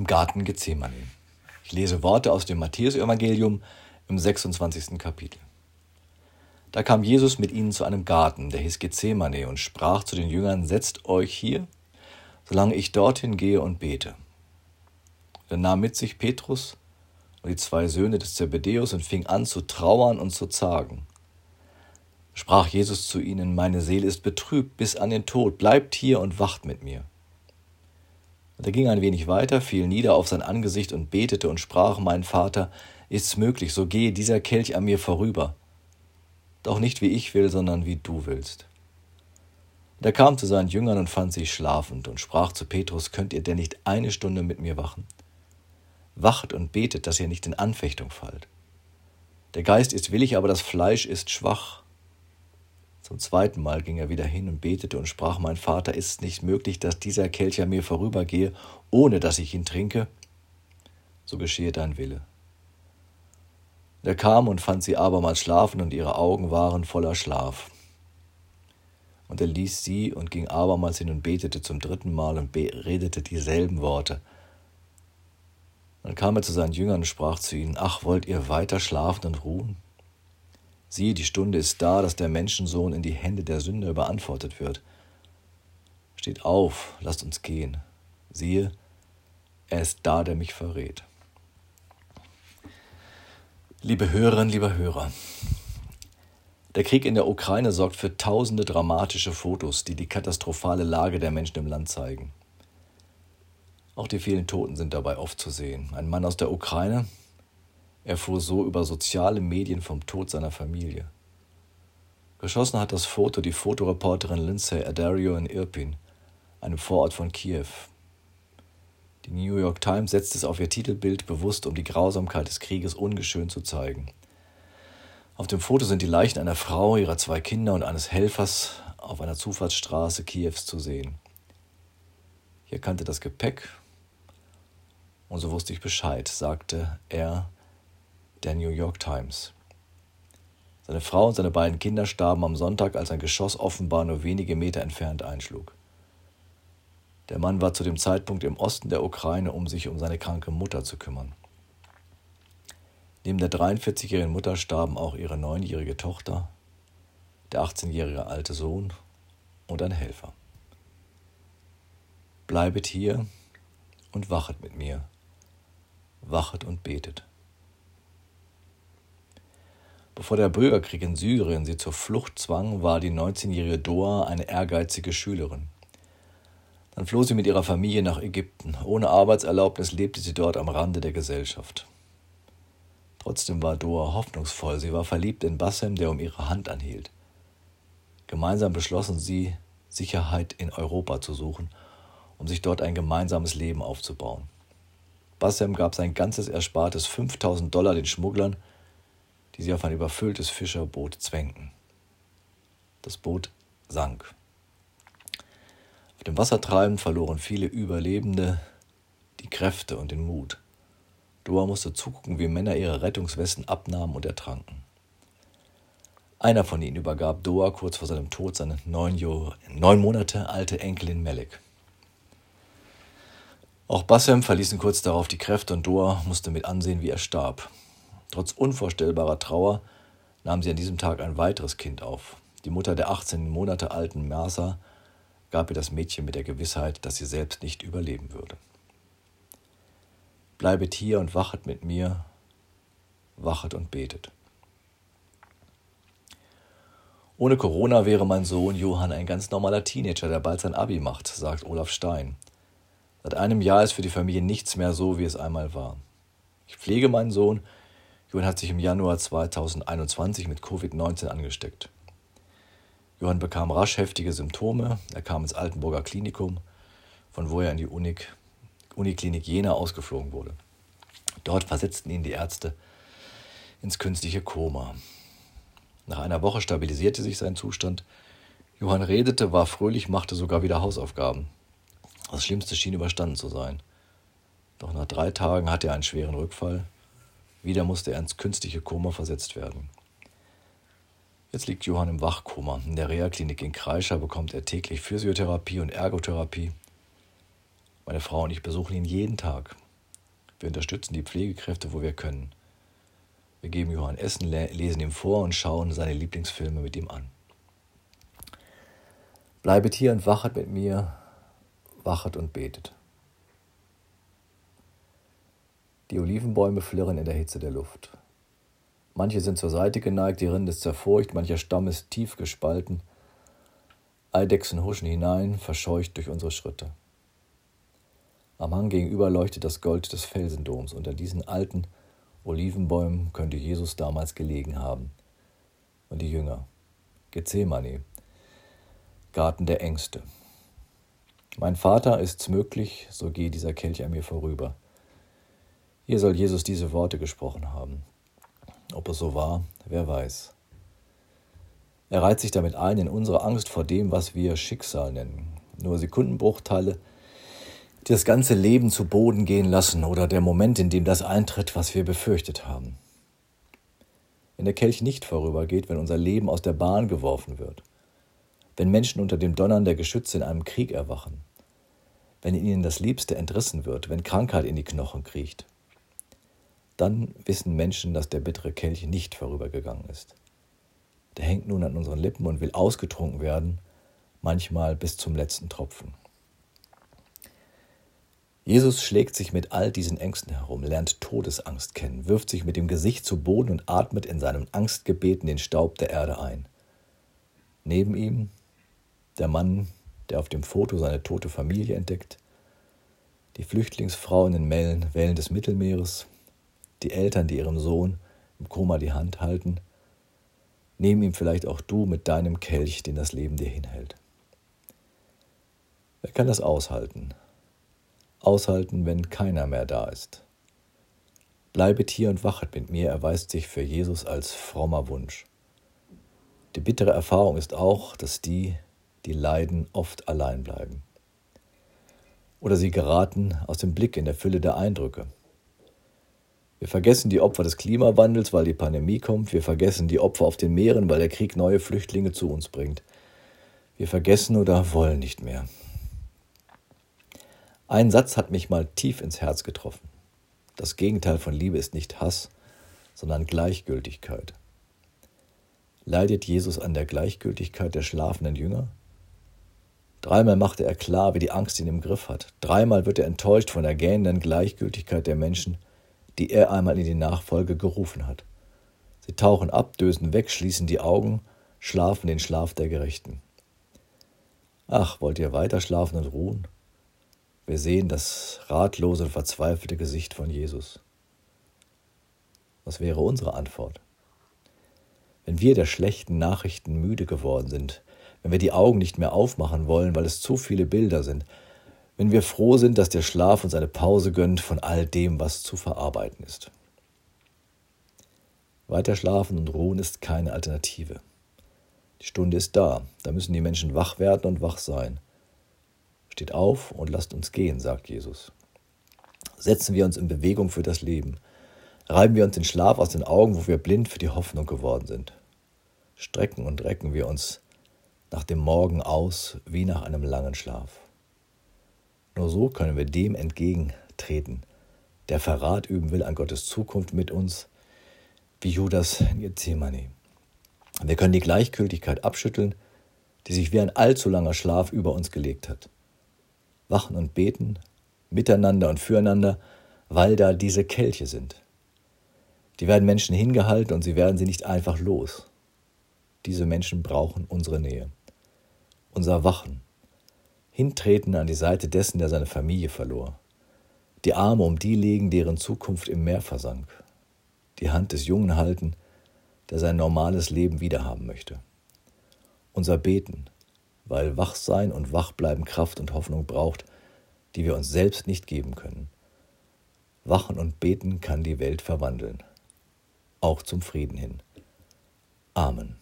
im Garten Gethsemane. Ich lese Worte aus dem Matthäusevangelium im 26. Kapitel. Da kam Jesus mit ihnen zu einem Garten, der hieß Gethsemane, und sprach zu den Jüngern: Setzt euch hier, solange ich dorthin gehe und bete. Er nahm mit sich Petrus und die zwei Söhne des Zebedäus und fing an zu trauern und zu zagen. Sprach Jesus zu ihnen: Meine Seele ist betrübt bis an den Tod, bleibt hier und wacht mit mir. Und er ging ein wenig weiter, fiel nieder auf sein Angesicht und betete und sprach, mein Vater, ist's möglich, so gehe dieser Kelch an mir vorüber. Doch nicht wie ich will, sondern wie du willst. Und er kam zu seinen Jüngern und fand sie schlafend und sprach zu Petrus, könnt ihr denn nicht eine Stunde mit mir wachen? Wacht und betet, dass ihr nicht in Anfechtung fallt. Der Geist ist willig, aber das Fleisch ist schwach. Zweiten Mal ging er wieder hin und betete und sprach, mein Vater, ist es nicht möglich, dass dieser Kelch an mir vorübergehe, ohne dass ich ihn trinke? So geschehe dein Wille. Er kam und fand sie abermals schlafen, und ihre Augen waren voller Schlaf. Und er ließ sie und ging abermals hin und betete zum dritten Mal und redete dieselben Worte. Dann kam er zu seinen Jüngern und sprach zu ihnen, Ach, wollt ihr weiter schlafen und ruhen? Siehe, die Stunde ist da, dass der Menschensohn in die Hände der Sünder überantwortet wird. Steht auf, lasst uns gehen. Siehe, er ist da, der mich verrät. Liebe Hörerinnen, lieber Hörer, der Krieg in der Ukraine sorgt für tausende dramatische Fotos, die die katastrophale Lage der Menschen im Land zeigen. Auch die vielen Toten sind dabei oft zu sehen. Ein Mann aus der Ukraine, erfuhr so über soziale Medien vom Tod seiner Familie. Geschossen hat das Foto die Fotoreporterin Lindsay Adario in Irpin, einem Vorort von Kiew. Die New York Times setzt es auf ihr Titelbild bewusst, um die Grausamkeit des Krieges ungeschönt zu zeigen. Auf dem Foto sind die Leichen einer Frau, ihrer zwei Kinder und eines Helfers auf einer Zufahrtsstraße Kiews zu sehen. Ich erkannte das Gepäck und so wusste ich Bescheid, sagte er der New York Times. Seine Frau und seine beiden Kinder starben am Sonntag, als ein Geschoss offenbar nur wenige Meter entfernt einschlug. Der Mann war zu dem Zeitpunkt im Osten der Ukraine, um sich um seine kranke Mutter zu kümmern. Neben der 43-jährigen Mutter starben auch ihre neunjährige Tochter, der 18-jährige alte Sohn und ein Helfer. Bleibet hier und wachet mit mir, wachet und betet. Bevor der Bürgerkrieg in Syrien sie zur Flucht zwang, war die 19-jährige Doa eine ehrgeizige Schülerin. Dann floh sie mit ihrer Familie nach Ägypten. Ohne Arbeitserlaubnis lebte sie dort am Rande der Gesellschaft. Trotzdem war Doa hoffnungsvoll. Sie war verliebt in Bassem, der um ihre Hand anhielt. Gemeinsam beschlossen sie, Sicherheit in Europa zu suchen, um sich dort ein gemeinsames Leben aufzubauen. Bassem gab sein ganzes Erspartes 5000 Dollar den Schmugglern die sie auf ein überfülltes Fischerboot zwängten. Das Boot sank. Auf dem Wassertreiben verloren viele Überlebende die Kräfte und den Mut. Doa musste zugucken, wie Männer ihre Rettungswesten abnahmen und ertranken. Einer von ihnen übergab Doa kurz vor seinem Tod seine neun, neun Monate alte Enkelin Melik. Auch Bassem verließen kurz darauf die Kräfte und Doa musste mit ansehen, wie er starb. Trotz unvorstellbarer Trauer nahm sie an diesem Tag ein weiteres Kind auf. Die Mutter der 18 Monate alten Mersa gab ihr das Mädchen mit der Gewissheit, dass sie selbst nicht überleben würde. Bleibet hier und wachet mit mir, wachet und betet. Ohne Corona wäre mein Sohn Johann ein ganz normaler Teenager, der bald sein Abi macht, sagt Olaf Stein. Seit einem Jahr ist für die Familie nichts mehr so, wie es einmal war. Ich pflege meinen Sohn, Johann hat sich im Januar 2021 mit Covid-19 angesteckt. Johann bekam rasch heftige Symptome. Er kam ins Altenburger Klinikum, von wo er in die Unik, Uniklinik Jena ausgeflogen wurde. Dort versetzten ihn die Ärzte ins künstliche Koma. Nach einer Woche stabilisierte sich sein Zustand. Johann redete, war fröhlich, machte sogar wieder Hausaufgaben. Das Schlimmste schien überstanden zu sein. Doch nach drei Tagen hatte er einen schweren Rückfall wieder musste er ins künstliche Koma versetzt werden. Jetzt liegt Johann im Wachkoma. In der Reha-Klinik in Kreischer bekommt er täglich Physiotherapie und Ergotherapie. Meine Frau und ich besuchen ihn jeden Tag. Wir unterstützen die Pflegekräfte, wo wir können. Wir geben Johann Essen, lesen ihm vor und schauen seine Lieblingsfilme mit ihm an. Bleibet hier und wachet mit mir, wachet und betet. Die Olivenbäume flirren in der Hitze der Luft. Manche sind zur Seite geneigt, die Rinde ist zerfurcht, mancher Stamm ist tief gespalten. Eidechsen huschen hinein, verscheucht durch unsere Schritte. Am Hang gegenüber leuchtet das Gold des Felsendoms. Unter diesen alten Olivenbäumen könnte Jesus damals gelegen haben. Und die Jünger. Gethsemane, Garten der Ängste. Mein Vater, ist's möglich, so gehe dieser Kelch an mir vorüber. Hier soll Jesus diese Worte gesprochen haben. Ob es so war, wer weiß. Er reiht sich damit ein in unsere Angst vor dem, was wir Schicksal nennen. Nur Sekundenbruchteile, die das ganze Leben zu Boden gehen lassen oder der Moment, in dem das eintritt, was wir befürchtet haben. Wenn der Kelch nicht vorübergeht, wenn unser Leben aus der Bahn geworfen wird, wenn Menschen unter dem Donnern der Geschütze in einem Krieg erwachen, wenn ihnen das Liebste entrissen wird, wenn Krankheit in die Knochen kriecht, dann wissen Menschen, dass der bittere Kelch nicht vorübergegangen ist. Der hängt nun an unseren Lippen und will ausgetrunken werden, manchmal bis zum letzten Tropfen. Jesus schlägt sich mit all diesen Ängsten herum, lernt Todesangst kennen, wirft sich mit dem Gesicht zu Boden und atmet in seinem Angstgebeten den Staub der Erde ein. Neben ihm der Mann, der auf dem Foto seine tote Familie entdeckt, die Flüchtlingsfrau in den Wellen des Mittelmeeres, die Eltern, die ihrem Sohn im Koma die Hand halten. Neben ihm vielleicht auch du mit deinem Kelch, den das Leben dir hinhält. Wer kann das aushalten? Aushalten, wenn keiner mehr da ist. Bleibet hier und wachet mit mir, erweist sich für Jesus als frommer Wunsch. Die bittere Erfahrung ist auch, dass die, die leiden, oft allein bleiben. Oder sie geraten aus dem Blick in der Fülle der Eindrücke. Wir vergessen die Opfer des Klimawandels, weil die Pandemie kommt. Wir vergessen die Opfer auf den Meeren, weil der Krieg neue Flüchtlinge zu uns bringt. Wir vergessen oder wollen nicht mehr. Ein Satz hat mich mal tief ins Herz getroffen. Das Gegenteil von Liebe ist nicht Hass, sondern Gleichgültigkeit. Leidet Jesus an der Gleichgültigkeit der schlafenden Jünger? Dreimal machte er klar, wie die Angst ihn im Griff hat. Dreimal wird er enttäuscht von der gähnenden Gleichgültigkeit der Menschen, die er einmal in die Nachfolge gerufen hat. Sie tauchen ab, dösen weg, schließen die Augen, schlafen den Schlaf der Gerechten. Ach, wollt ihr weiter schlafen und ruhen? Wir sehen das ratlose und verzweifelte Gesicht von Jesus. Was wäre unsere Antwort? Wenn wir der schlechten Nachrichten müde geworden sind, wenn wir die Augen nicht mehr aufmachen wollen, weil es zu viele Bilder sind, wenn wir froh sind, dass der Schlaf uns eine Pause gönnt von all dem, was zu verarbeiten ist. Weiter schlafen und ruhen ist keine Alternative. Die Stunde ist da, da müssen die Menschen wach werden und wach sein. Steht auf und lasst uns gehen, sagt Jesus. Setzen wir uns in Bewegung für das Leben. Reiben wir uns den Schlaf aus den Augen, wo wir blind für die Hoffnung geworden sind. Strecken und recken wir uns nach dem Morgen aus wie nach einem langen Schlaf. Nur so können wir dem entgegentreten, der Verrat üben will an Gottes Zukunft mit uns, wie Judas in Gethsemane. Wir können die Gleichgültigkeit abschütteln, die sich wie ein allzu langer Schlaf über uns gelegt hat. Wachen und beten, miteinander und füreinander, weil da diese Kelche sind. Die werden Menschen hingehalten und sie werden sie nicht einfach los. Diese Menschen brauchen unsere Nähe, unser Wachen, hintreten an die Seite dessen, der seine Familie verlor, die Arme um die legen, deren Zukunft im Meer versank, die Hand des Jungen halten, der sein normales Leben wiederhaben möchte. Unser Beten, weil Wachsein und Wachbleiben Kraft und Hoffnung braucht, die wir uns selbst nicht geben können. Wachen und Beten kann die Welt verwandeln, auch zum Frieden hin. Amen.